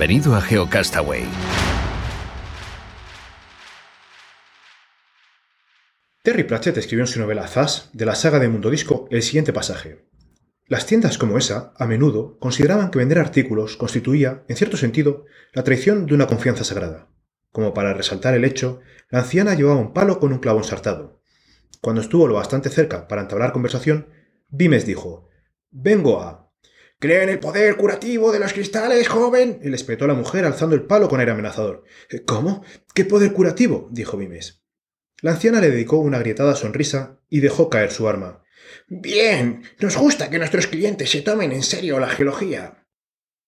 Bienvenido a GeoCastaway. Terry Pratchett escribió en su novela Zaz, de la saga de Mundo Disco, el siguiente pasaje. Las tiendas como esa, a menudo, consideraban que vender artículos constituía, en cierto sentido, la traición de una confianza sagrada. Como para resaltar el hecho, la anciana llevaba un palo con un clavo ensartado. Cuando estuvo lo bastante cerca para entablar conversación, Vimes dijo: Vengo a. ¿Cree en el poder curativo de los cristales, joven? le espetó la mujer alzando el palo con aire amenazador. ¿Cómo? ¿Qué poder curativo? dijo Vimes. La anciana le dedicó una agrietada sonrisa y dejó caer su arma. Bien, nos gusta que nuestros clientes se tomen en serio la geología.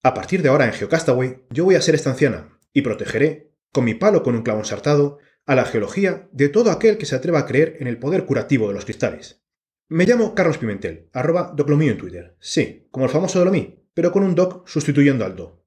A partir de ahora en Geocastaway yo voy a ser esta anciana y protegeré, con mi palo con un clavo ensartado, a la geología de todo aquel que se atreva a creer en el poder curativo de los cristales. Me llamo Carlos Pimentel, arroba doclomío en Twitter. Sí, como el famoso Dolomí, pero con un doc sustituyendo al do.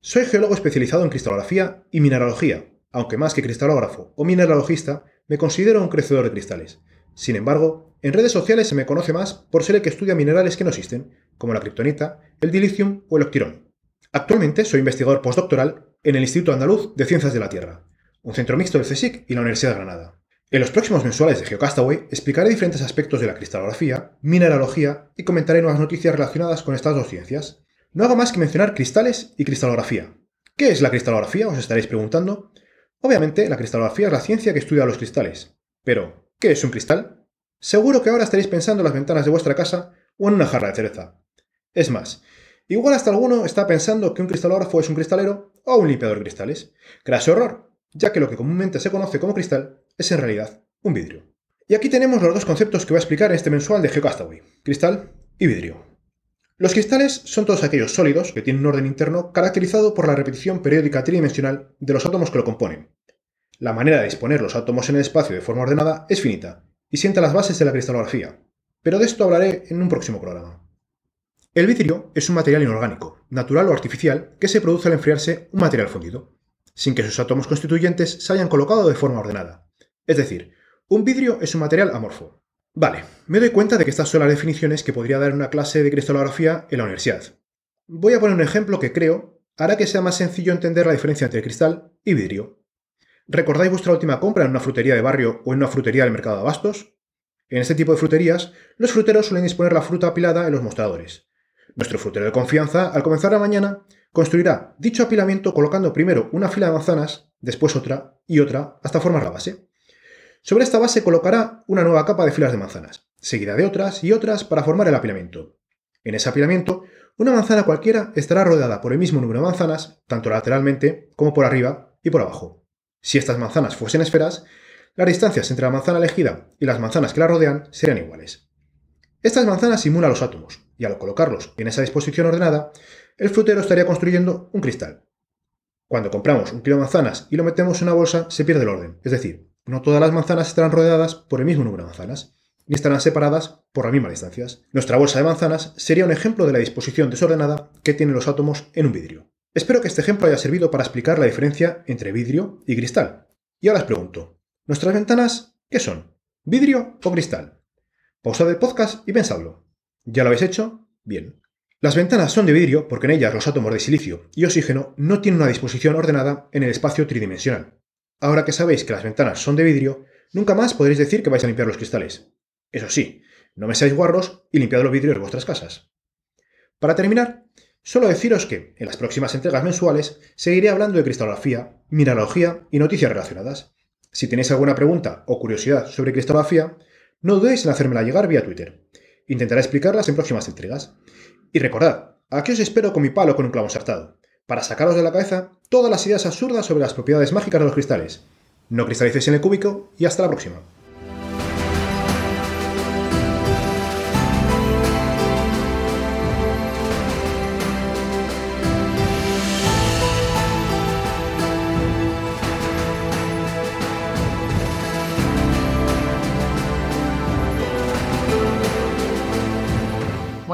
Soy geólogo especializado en cristalografía y mineralogía, aunque más que cristalógrafo o mineralogista, me considero un crecedor de cristales. Sin embargo, en redes sociales se me conoce más por ser el que estudia minerales que no existen, como la kriptonita, el dilithium o el octirón. Actualmente soy investigador postdoctoral en el Instituto Andaluz de Ciencias de la Tierra, un centro mixto del CSIC y la Universidad de Granada. En los próximos mensuales de GeoCastaway explicaré diferentes aspectos de la cristalografía, mineralogía y comentaré nuevas noticias relacionadas con estas dos ciencias. No hago más que mencionar cristales y cristalografía. ¿Qué es la cristalografía? Os estaréis preguntando. Obviamente, la cristalografía es la ciencia que estudia los cristales. Pero, ¿qué es un cristal? Seguro que ahora estaréis pensando en las ventanas de vuestra casa o en una jarra de cereza. Es más, igual hasta alguno está pensando que un cristalógrafo es un cristalero o un limpiador de cristales. Craso error, ya que lo que comúnmente se conoce como cristal es en realidad un vidrio. Y aquí tenemos los dos conceptos que voy a explicar en este mensual de GeoCastaway, cristal y vidrio. Los cristales son todos aquellos sólidos que tienen un orden interno caracterizado por la repetición periódica tridimensional de los átomos que lo componen. La manera de disponer los átomos en el espacio de forma ordenada es finita y sienta las bases de la cristalografía, pero de esto hablaré en un próximo programa. El vidrio es un material inorgánico, natural o artificial, que se produce al enfriarse un material fundido, sin que sus átomos constituyentes se hayan colocado de forma ordenada. Es decir, un vidrio es un material amorfo. Vale, me doy cuenta de que estas son las definiciones que podría dar una clase de cristalografía en la universidad. Voy a poner un ejemplo que creo hará que sea más sencillo entender la diferencia entre cristal y vidrio. ¿Recordáis vuestra última compra en una frutería de barrio o en una frutería del mercado de abastos? En este tipo de fruterías, los fruteros suelen disponer la fruta apilada en los mostradores. Nuestro frutero de confianza, al comenzar la mañana, construirá dicho apilamiento colocando primero una fila de manzanas, después otra y otra, hasta formar la base. Sobre esta base colocará una nueva capa de filas de manzanas, seguida de otras y otras para formar el apilamiento. En ese apilamiento, una manzana cualquiera estará rodeada por el mismo número de manzanas, tanto lateralmente como por arriba y por abajo. Si estas manzanas fuesen esferas, las distancias entre la manzana elegida y las manzanas que la rodean serían iguales. Estas manzanas simulan los átomos, y al colocarlos en esa disposición ordenada, el frutero estaría construyendo un cristal. Cuando compramos un kilo de manzanas y lo metemos en una bolsa, se pierde el orden, es decir, no todas las manzanas estarán rodeadas por el mismo número de manzanas, ni estarán separadas por las mismas distancias. Nuestra bolsa de manzanas sería un ejemplo de la disposición desordenada que tienen los átomos en un vidrio. Espero que este ejemplo haya servido para explicar la diferencia entre vidrio y cristal. Y ahora os pregunto, ¿nuestras ventanas qué son? ¿Vidrio o cristal? Pausad el podcast y pensadlo. ¿Ya lo habéis hecho? Bien. Las ventanas son de vidrio porque en ellas los átomos de silicio y oxígeno no tienen una disposición ordenada en el espacio tridimensional. Ahora que sabéis que las ventanas son de vidrio, nunca más podréis decir que vais a limpiar los cristales. Eso sí, no me seáis guarros y limpiad los vidrios de vuestras casas. Para terminar, solo deciros que, en las próximas entregas mensuales, seguiré hablando de cristalografía, mineralogía y noticias relacionadas. Si tenéis alguna pregunta o curiosidad sobre cristalografía, no dudéis en hacérmela llegar vía Twitter. Intentaré explicarlas en próximas entregas. Y recordad, aquí os espero con mi palo con un clavo ensartado para sacaros de la cabeza todas las ideas absurdas sobre las propiedades mágicas de los cristales. No cristalicéis en el cúbico y hasta la próxima.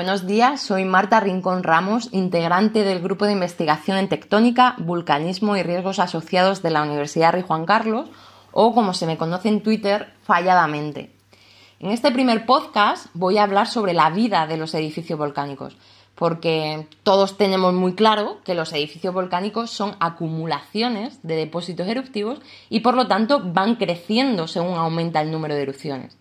Buenos días, soy Marta Rincón Ramos, integrante del Grupo de Investigación en Tectónica, Vulcanismo y Riesgos Asociados de la Universidad Rey Juan Carlos, o como se me conoce en Twitter, falladamente. En este primer podcast voy a hablar sobre la vida de los edificios volcánicos, porque todos tenemos muy claro que los edificios volcánicos son acumulaciones de depósitos eruptivos y por lo tanto van creciendo según aumenta el número de erupciones.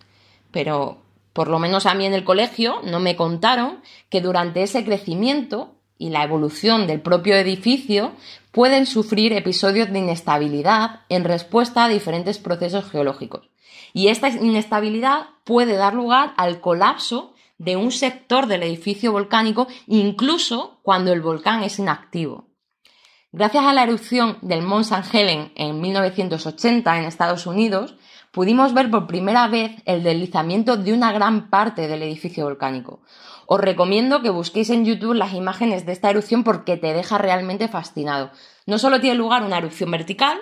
Pero por lo menos a mí en el colegio no me contaron que durante ese crecimiento y la evolución del propio edificio pueden sufrir episodios de inestabilidad en respuesta a diferentes procesos geológicos. Y esta inestabilidad puede dar lugar al colapso de un sector del edificio volcánico incluso cuando el volcán es inactivo. Gracias a la erupción del Mont St. Helen en 1980 en Estados Unidos, pudimos ver por primera vez el deslizamiento de una gran parte del edificio volcánico. Os recomiendo que busquéis en YouTube las imágenes de esta erupción porque te deja realmente fascinado. No solo tiene lugar una erupción vertical,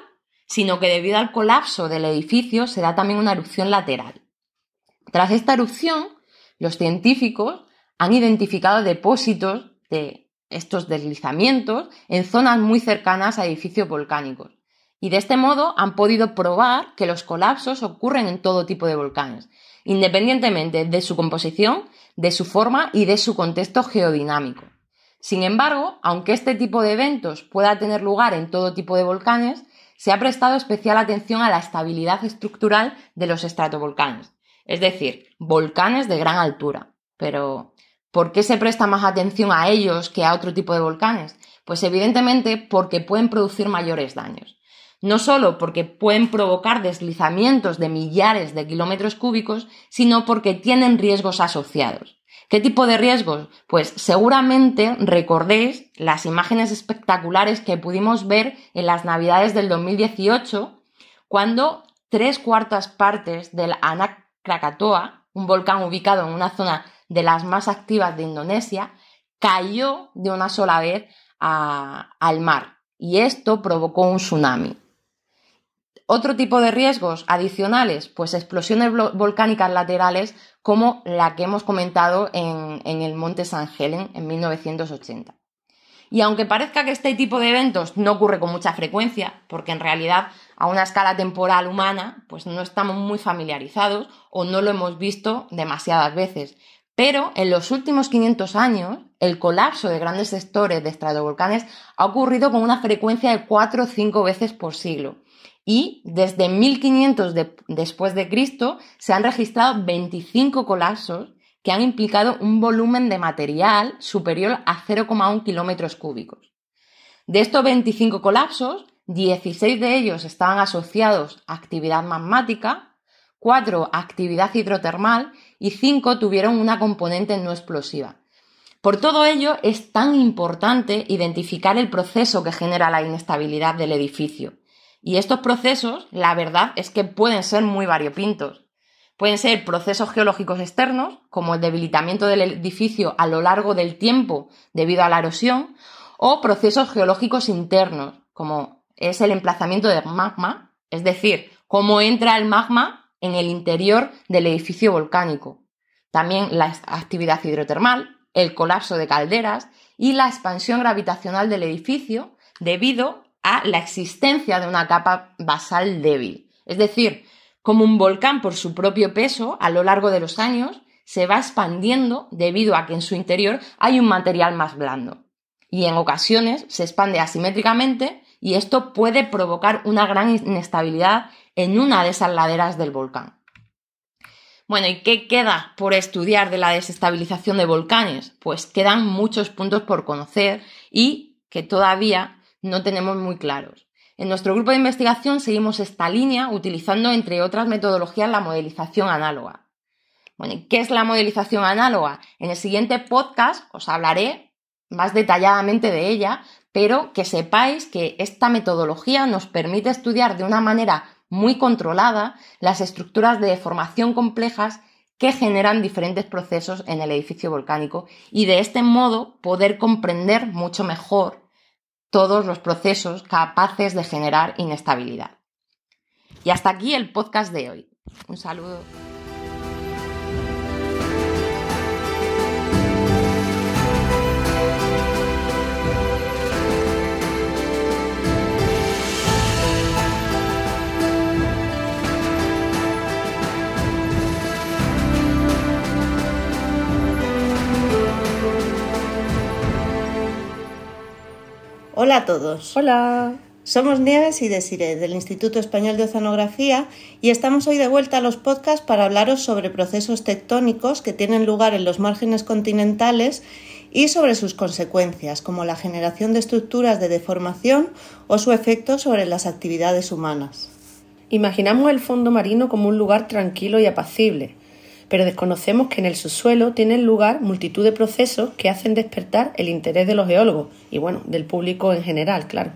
sino que debido al colapso del edificio se da también una erupción lateral. Tras esta erupción, los científicos han identificado depósitos de estos deslizamientos en zonas muy cercanas a edificios volcánicos. Y de este modo han podido probar que los colapsos ocurren en todo tipo de volcanes, independientemente de su composición, de su forma y de su contexto geodinámico. Sin embargo, aunque este tipo de eventos pueda tener lugar en todo tipo de volcanes, se ha prestado especial atención a la estabilidad estructural de los estratovolcanes, es decir, volcanes de gran altura. Pero, ¿por qué se presta más atención a ellos que a otro tipo de volcanes? Pues evidentemente porque pueden producir mayores daños. No solo porque pueden provocar deslizamientos de millares de kilómetros cúbicos, sino porque tienen riesgos asociados. ¿Qué tipo de riesgos? Pues seguramente recordéis las imágenes espectaculares que pudimos ver en las navidades del 2018, cuando tres cuartas partes del Anak Krakatoa, un volcán ubicado en una zona de las más activas de Indonesia, cayó de una sola vez al mar y esto provocó un tsunami. Otro tipo de riesgos adicionales, pues explosiones volcánicas laterales como la que hemos comentado en, el Monte San Helen en 1980. Y aunque parezca que este tipo de eventos no ocurre con mucha frecuencia, porque en realidad a una escala temporal humana, pues no estamos muy familiarizados o no lo hemos visto demasiadas veces. Pero en los últimos 500 años, el colapso de grandes sectores de estratovolcanes ha ocurrido con una frecuencia de 4 o 5 veces por siglo. Y desde 1500 después de Cristo se han registrado 25 colapsos que han implicado un volumen de material superior a 0,1 kilómetros cúbicos. De estos 25 colapsos, 16 de ellos estaban asociados a actividad magmática, 4 a actividad hidrotermal y 5 tuvieron una componente no explosiva. Por todo ello, es tan importante identificar el proceso que genera la inestabilidad del edificio. Y estos procesos, la verdad es que pueden ser muy variopintos. Pueden ser procesos geológicos externos, como el debilitamiento del edificio a lo largo del tiempo debido a la erosión, o procesos geológicos internos, como es el emplazamiento del magma, es decir, cómo entra el magma en el interior del edificio volcánico. También la actividad hidrotermal, el colapso de calderas y la expansión gravitacional del edificio debido a la existencia de una capa basal débil. Es decir, como un volcán por su propio peso a lo largo de los años se va expandiendo debido a que en su interior hay un material más blando. Y en ocasiones se expande asimétricamente y esto puede provocar una gran inestabilidad en una de esas laderas del volcán. Bueno, ¿y qué queda por estudiar de la desestabilización de volcanes? Pues quedan muchos puntos por conocer y que todavía no tenemos muy claros. En nuestro grupo de investigación seguimos esta línea utilizando, entre otras metodologías, la modelización análoga. Bueno, ¿qué es la modelización análoga? En el siguiente podcast os hablaré más detalladamente de ella, pero que sepáis que esta metodología nos permite estudiar de una manera muy controlada las estructuras de deformación complejas que generan diferentes procesos en el edificio volcánico y de este modo poder comprender mucho mejor todos los procesos capaces de generar inestabilidad. Y hasta aquí el podcast de hoy. Un saludo. Hola a todos. Hola. Somos Nieves y Desiree del Instituto Español de Oceanografía y estamos hoy de vuelta a los podcasts para hablaros sobre procesos tectónicos que tienen lugar en los márgenes continentales y sobre sus consecuencias, como la generación de estructuras de deformación o su efecto sobre las actividades humanas. Imaginamos el fondo marino como un lugar tranquilo y apacible, pero desconocemos que en el subsuelo tienen lugar multitud de procesos que hacen despertar el interés de los geólogos y bueno, del público en general, claro.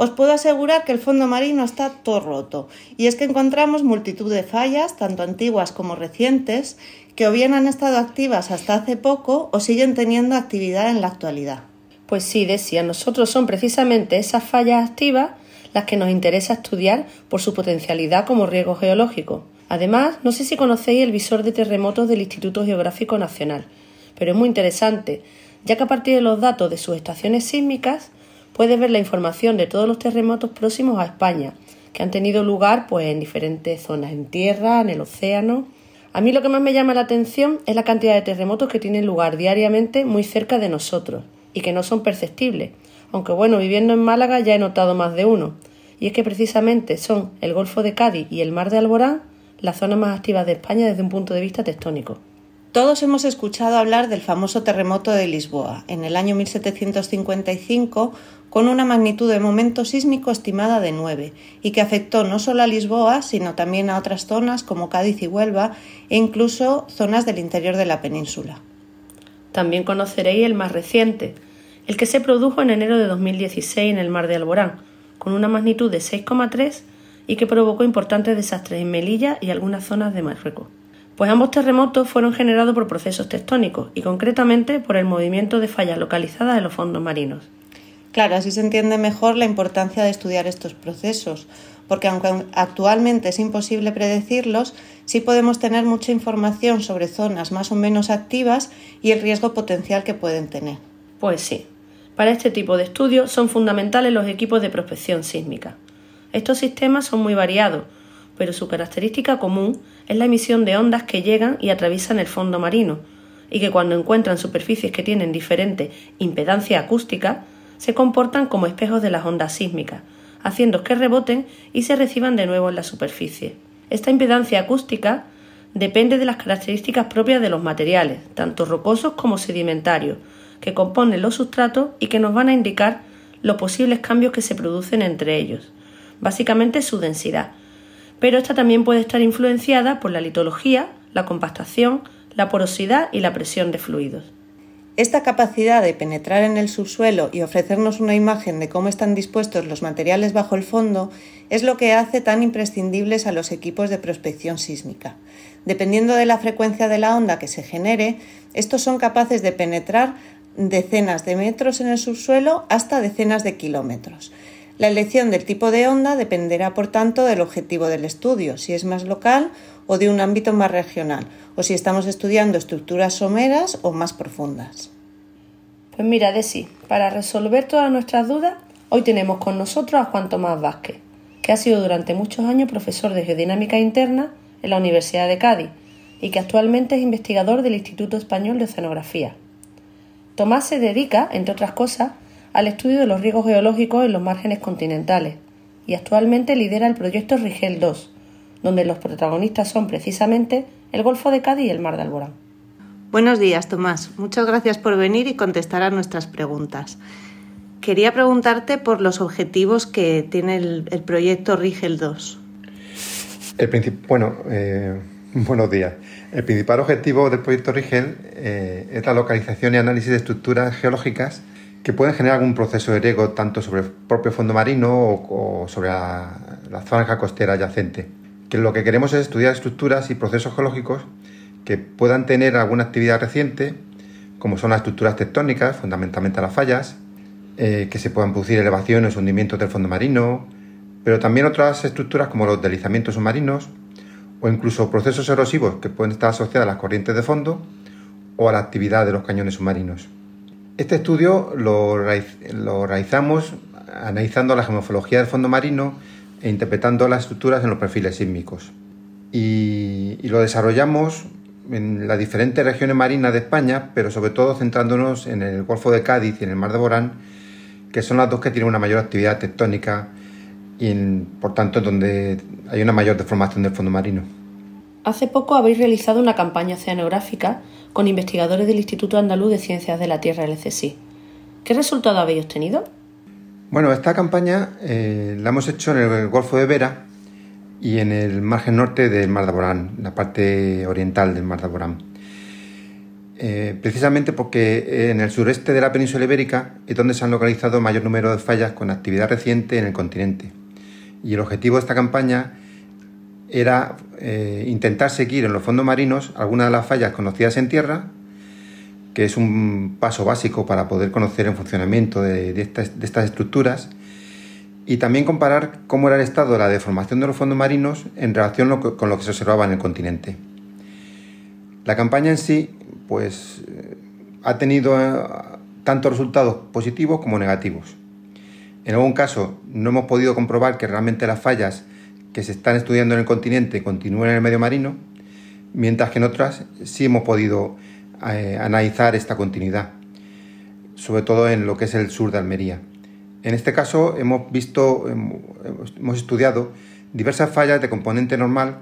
Os puedo asegurar que el fondo marino está todo roto, y es que encontramos multitud de fallas, tanto antiguas como recientes, que o bien han estado activas hasta hace poco o siguen teniendo actividad en la actualidad. Pues sí, decía, nosotros son precisamente esas fallas activas las que nos interesa estudiar por su potencialidad como riesgo geológico. Además, no sé si conocéis el visor de terremotos del Instituto Geográfico Nacional, pero es muy interesante, ya que a partir de los datos de sus estaciones sísmicas puedes ver la información de todos los terremotos próximos a España, que han tenido lugar pues en diferentes zonas, en tierra, en el océano, a mí lo que más me llama la atención es la cantidad de terremotos que tienen lugar diariamente muy cerca de nosotros y que no son perceptibles, aunque bueno, viviendo en Málaga ya he notado más de uno, y es que precisamente son el Golfo de Cádiz y el Mar de Alborán las zonas más activas de España desde un punto de vista tectónico. Todos hemos escuchado hablar del famoso terremoto de Lisboa en el año 1755 con una magnitud de momento sísmico estimada de 9 y que afectó no solo a Lisboa, sino también a otras zonas como Cádiz y Huelva e incluso zonas del interior de la península. También conoceréis el más reciente, el que se produjo en enero de 2016 en el mar de Alborán, con una magnitud de 6,3 y que provocó importantes desastres en Melilla y algunas zonas de Marruecos. Pues ambos terremotos fueron generados por procesos tectónicos y concretamente por el movimiento de fallas localizadas en los fondos marinos. Claro, así se entiende mejor la importancia de estudiar estos procesos, porque aunque actualmente es imposible predecirlos, sí podemos tener mucha información sobre zonas más o menos activas y el riesgo potencial que pueden tener. Pues sí, para este tipo de estudios son fundamentales los equipos de prospección sísmica. Estos sistemas son muy variados, pero su característica común es la emisión de ondas que llegan y atraviesan el fondo marino, y que cuando encuentran superficies que tienen diferente impedancia acústica, se comportan como espejos de las ondas sísmicas, haciendo que reboten y se reciban de nuevo en la superficie. Esta impedancia acústica depende de las características propias de los materiales, tanto rocosos como sedimentarios, que componen los sustratos y que nos van a indicar los posibles cambios que se producen entre ellos, básicamente su densidad. Pero esta también puede estar influenciada por la litología, la compactación, la porosidad y la presión de fluidos. Esta capacidad de penetrar en el subsuelo y ofrecernos una imagen de cómo están dispuestos los materiales bajo el fondo es lo que hace tan imprescindibles a los equipos de prospección sísmica. Dependiendo de la frecuencia de la onda que se genere, estos son capaces de penetrar decenas de metros en el subsuelo hasta decenas de kilómetros. La elección del tipo de onda dependerá, por tanto, del objetivo del estudio, si es más local o de un ámbito más regional, o si estamos estudiando estructuras someras o más profundas. Pues mira, Desi, para resolver todas nuestras dudas, hoy tenemos con nosotros a Juan Tomás Vázquez, que ha sido durante muchos años profesor de geodinámica interna en la Universidad de Cádiz y que actualmente es investigador del Instituto Español de Oceanografía. Tomás se dedica, entre otras cosas, al estudio de los riesgos geológicos en los márgenes continentales y actualmente lidera el proyecto Rigel 2, donde los protagonistas son precisamente el Golfo de Cádiz y el Mar de Alborán. Buenos días, Tomás. Muchas gracias por venir y contestar a nuestras preguntas. Quería preguntarte por los objetivos que tiene el, proyecto Rigel 2. El bueno, eh, buenos días. El principal objetivo del proyecto Rigel eh, es la localización y análisis de estructuras geológicas que pueden generar algún proceso de riego tanto sobre el propio fondo marino o, sobre la, la zona costera adyacente que lo que queremos es estudiar estructuras y procesos geológicos que puedan tener alguna actividad reciente, como son las estructuras tectónicas, fundamentalmente las fallas, eh, que se puedan producir elevaciones hundimientos del fondo marino, pero también otras estructuras como los deslizamientos submarinos o incluso procesos erosivos que pueden estar asociados a las corrientes de fondo o a la actividad de los cañones submarinos. Este estudio lo, lo realizamos analizando la geomorfología del fondo marino e interpretando las estructuras en los perfiles sísmicos. Y, lo desarrollamos en las diferentes regiones marinas de España, pero sobre todo centrándonos en el Golfo de Cádiz y en el Mar de Borán, que son las dos que tienen una mayor actividad tectónica y por tanto donde hay una mayor deformación del fondo marino. Hace poco habéis realizado una campaña oceanográfica con investigadores del Instituto Andaluz de Ciencias de la Tierra, el ¿Qué resultado habéis obtenido? Bueno, esta campaña eh, la hemos hecho en el Golfo de Vera y en el margen norte del Mar de Alborán, la parte oriental del Mar de Alborán. Eh, precisamente porque en el sureste de la península ibérica es donde se han localizado mayor número de fallas con actividad reciente en el continente. Y el objetivo de esta campaña era eh, intentar seguir en los fondos marinos algunas de las fallas conocidas en tierra, que es un paso básico para poder conocer el funcionamiento de, estas, estructuras, y también comparar cómo era el estado de la deformación de los fondos marinos en relación con lo que se observaba en el continente. La campaña en sí pues, ha tenido eh, tanto resultados positivos como negativos. En algún caso no hemos podido comprobar que realmente las fallas que se están estudiando en el continente continúen en el medio marino, mientras que en otras sí hemos podido eh, analizar esta continuidad, sobre todo en lo que es el sur de Almería. En este caso hemos visto, hemos estudiado diversas fallas de componente normal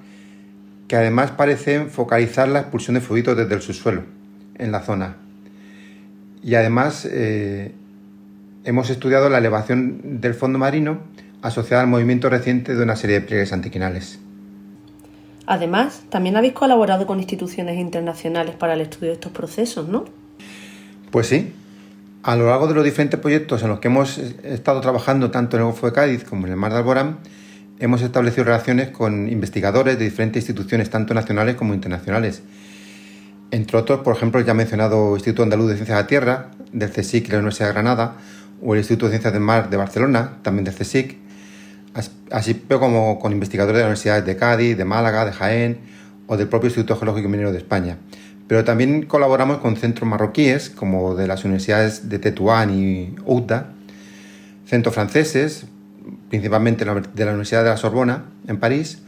que además parecen focalizar la expulsión de fluidos desde el subsuelo en la zona. Y además eh, hemos estudiado la elevación del fondo marino asociada al movimiento reciente de una serie de pliegues antiquinales. Además, también habéis colaborado con instituciones internacionales para el estudio de estos procesos, ¿no? Pues sí. A lo largo de los diferentes proyectos en los que hemos estado trabajando tanto en el Golfo de Cádiz como en el Mar de Alborán, hemos establecido relaciones con investigadores de diferentes instituciones, tanto nacionales como internacionales. Entre otros, por ejemplo, el ya mencionado Instituto Andaluz de Ciencias de la Tierra, del CSIC y la Universidad de Granada, o el Instituto de Ciencias del Mar de Barcelona, también del CSIC, así como con investigadores de las universidades de Cádiz, de Málaga, de Jaén o del propio Instituto Geológico y Minero de España. Pero también colaboramos con centros marroquíes, como de las universidades de Tetuán y Outa, centros franceses, principalmente de la Universidad de la Sorbona, en París,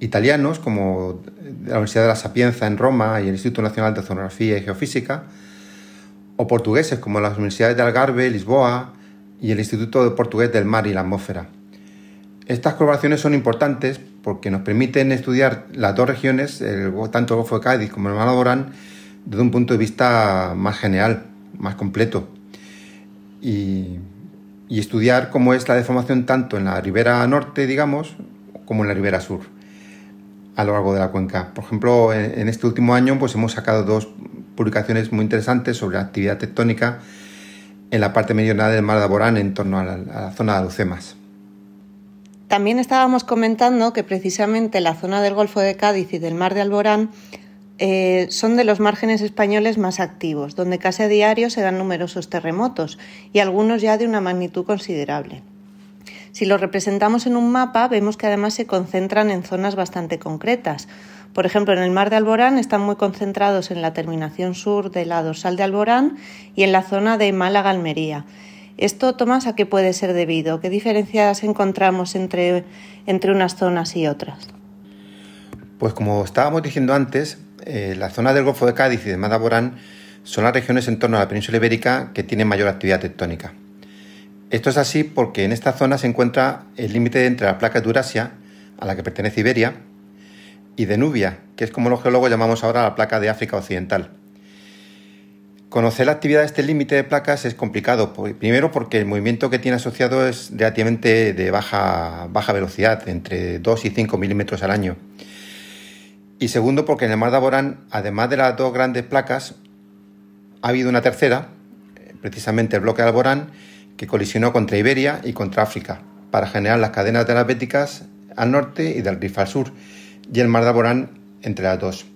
italianos, como la Universidad de la Sapienza en Roma y el Instituto Nacional de Oceanografía y Geofísica, o portugueses, como las universidades de Algarve, Lisboa y el Instituto Portugués del Mar y la Atmósfera. Estas colaboraciones son importantes porque nos permiten estudiar las dos regiones, tanto el Golfo de Cádiz como el Mar Borán, desde un punto de vista más general, más completo. Y, estudiar cómo es la deformación tanto en la ribera norte, digamos, como en la ribera sur, a lo largo de la cuenca. Por ejemplo, en, este último año pues hemos sacado dos publicaciones muy interesantes sobre la actividad tectónica en la parte meridional del Mar de Borán en torno a la, zona de Alucemas. También estábamos comentando que precisamente la zona del Golfo de Cádiz y del Mar de Alborán eh, son de los márgenes españoles más activos, donde casi a diario se dan numerosos terremotos y algunos ya de una magnitud considerable. Si lo representamos en un mapa, vemos que además se concentran en zonas bastante concretas. Por ejemplo, en el mar de Alborán están muy concentrados en la terminación sur de la dorsal de Alborán y en la zona de Málaga-Almería. ¿Esto, Tomás, a qué puede ser debido? ¿Qué diferencias encontramos entre, entre unas zonas y otras? Pues como estábamos diciendo antes, eh, la zona del Golfo de Cádiz y de Madaborán son las regiones en torno a la península ibérica que tienen mayor actividad tectónica. Esto es así porque en esta zona se encuentra el límite entre la placa de Eurasia, a la que pertenece Iberia, y de Nubia, que es como los geólogos llamamos ahora la placa de África Occidental. Conocer la actividad de este límite de placas es complicado, primero porque el movimiento que tiene asociado es relativamente de baja, baja velocidad, entre 2 y 5 milímetros al año. Y segundo porque en el mar de Aborán, además de las dos grandes placas, ha habido una tercera, precisamente el bloque de Alborán, que colisionó contra Iberia y contra África, para generar las cadenas de las Béticas al norte y del Rif al sur, y el mar de Alborán entre las dos.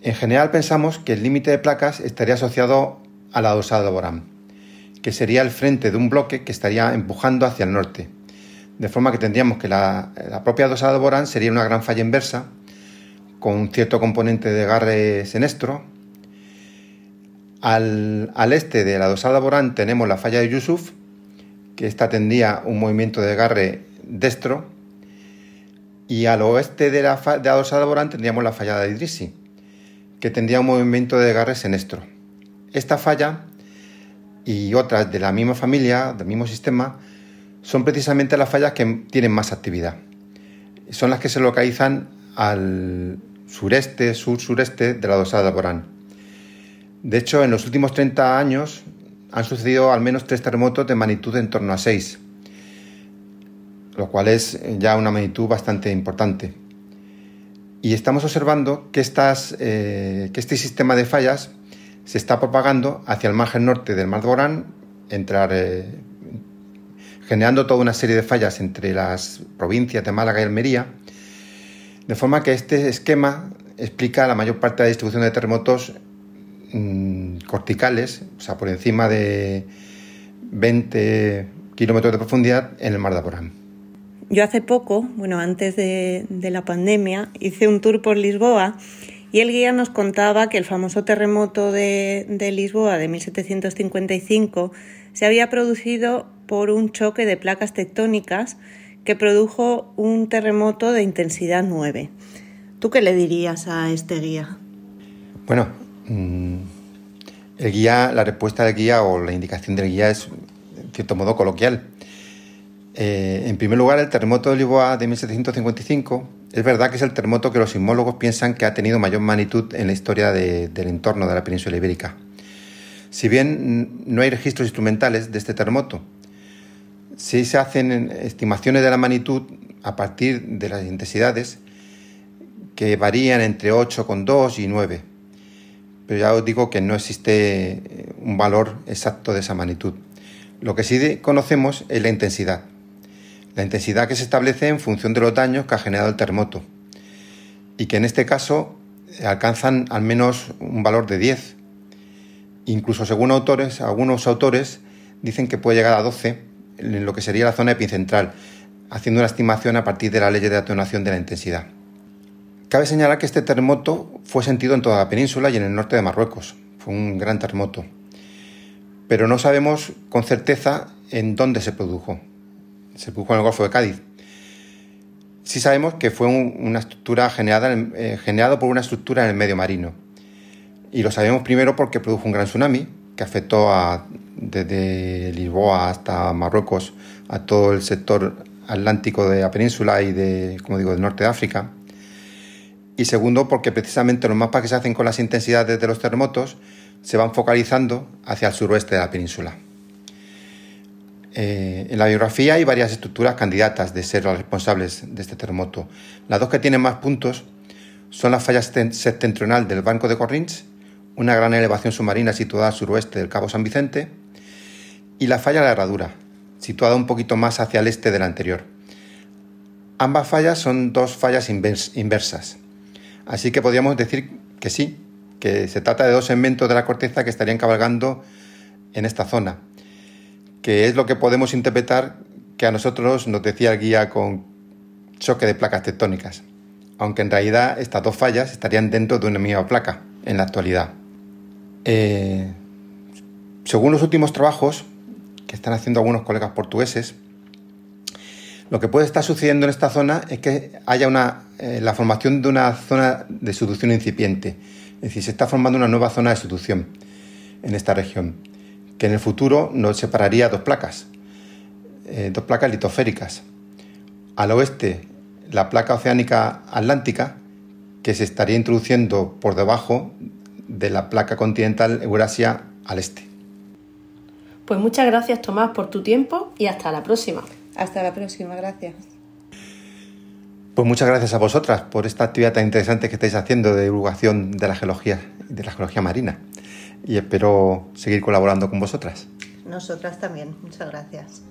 En general pensamos que el límite de placas estaría asociado a la de Borán, que sería el frente de un bloque que estaría empujando hacia el norte, de forma que tendríamos que la, propia dosada de Borán sería una gran falla inversa, con un cierto componente de agarre senestro. Al, este de la dosada de Borán tenemos la falla de Yusuf, que esta tendría un movimiento de agarre destro, y al oeste de la, de la dosada de Borán tendríamos la falla de Idrisi, que tendría un movimiento de agarre senestro. Esta falla y otras de la misma familia, del mismo sistema, son precisamente las fallas que tienen más actividad. Son las que se localizan al sureste, sur-sureste de la dosada de Alborán. De hecho, en los últimos 30 años han sucedido al menos tres terremotos de magnitud en torno a 6, lo cual es ya una magnitud bastante importante. Y estamos observando que, estas, eh, este sistema de fallas se está propagando hacia el margen norte del Mar de Borán, entrar, eh, generando toda una serie de fallas entre las provincias de Málaga y Almería, de forma que este esquema explica la mayor parte de la distribución de terremotos mm, corticales, o sea, por encima de 20 kilómetros de profundidad en el Mar de Borán. Yo hace poco, bueno, antes de, la pandemia, hice un tour por Lisboa y el guía nos contaba que el famoso terremoto de, Lisboa de 1755 se había producido por un choque de placas tectónicas que produjo un terremoto de intensidad 9. ¿Tú qué le dirías a este guía? Bueno, mm, el guía, la respuesta del guía o la indicación del guía es en cierto modo coloquial. Eh, en primer lugar, el terremoto de Lisboa de 1755 es verdad que es el terremoto que los sismólogos piensan que ha tenido mayor magnitud en la historia del entorno de la península ibérica. Si bien no hay registros instrumentales de este terremoto, si se hacen estimaciones de la magnitud a partir de las intensidades que varían entre 8,2 y 9. Pero ya os digo que no existe eh, un valor exacto de esa magnitud. Lo que sí conocemos es la intensidad. La intensidad que se establece en función de los daños que ha generado el terremoto. Y que en este caso alcanzan al menos un valor de 10. Incluso según autores, algunos autores dicen que puede llegar a 12 en lo que sería la zona epicentral, haciendo una estimación a partir de la ley de atenuación de la intensidad. Cabe señalar que este terremoto fue sentido en toda la península y en el norte de Marruecos. Fue un gran terremoto. Pero no sabemos con certeza en dónde se produjo. Se produjo en el Golfo de Cádiz. Sí sabemos que fue una estructura generada, eh, generado por una estructura en el medio marino. Y lo sabemos primero porque produjo un gran tsunami que afectó a desde Lisboa hasta Marruecos, a todo el sector atlántico de la península y de, como digo, del norte de África. Y segundo, porque precisamente los mapas que se hacen con las intensidades de los terremotos se van focalizando hacia el suroeste de la península. Eh, en la biografía hay varias estructuras candidatas de ser las responsables de este terremoto. Las dos que tienen más puntos son la falla septentrional del Banco de Corrins, una gran elevación submarina situada al suroeste del Cabo San Vicente, y la falla de la herradura, situada un poquito más hacia el este de la anterior. Ambas fallas son dos fallas inversas, así que podríamos decir que sí, que se trata de dos segmentos de la corteza que estarían cabalgando en esta zona, que es lo que podemos interpretar que a nosotros nos decía el guía con choque de placas tectónicas, aunque en realidad estas dos fallas estarían dentro de una misma placa en la actualidad. Eh, según los últimos trabajos, que están haciendo algunos colegas portugueses, lo que puede estar sucediendo en esta zona es que haya una, eh, la formación de una zona de suducción incipiente. Es decir, se está formando una nueva zona de suducción en esta región, que en el futuro nos separaría dos placas, eh, dos placas litosféricas. Al oeste, la placa oceánica atlántica, que se estaría introduciendo por debajo de la placa continental Eurasia al este. Pues muchas gracias Tomás por tu tiempo y hasta la próxima. Hasta la próxima, gracias. Pues muchas gracias a vosotras por esta actividad tan interesante que estáis haciendo de divulgación de la geología, de la geología marina. Y espero seguir colaborando con vosotras. Nosotras también, muchas gracias.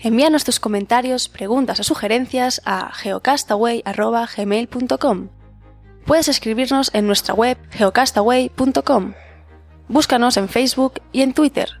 Envíanos tus comentarios, preguntas o sugerencias a geocastaway.gmail.com. Puedes escribirnos en nuestra web geocastaway.com. Búscanos en Facebook y en Twitter.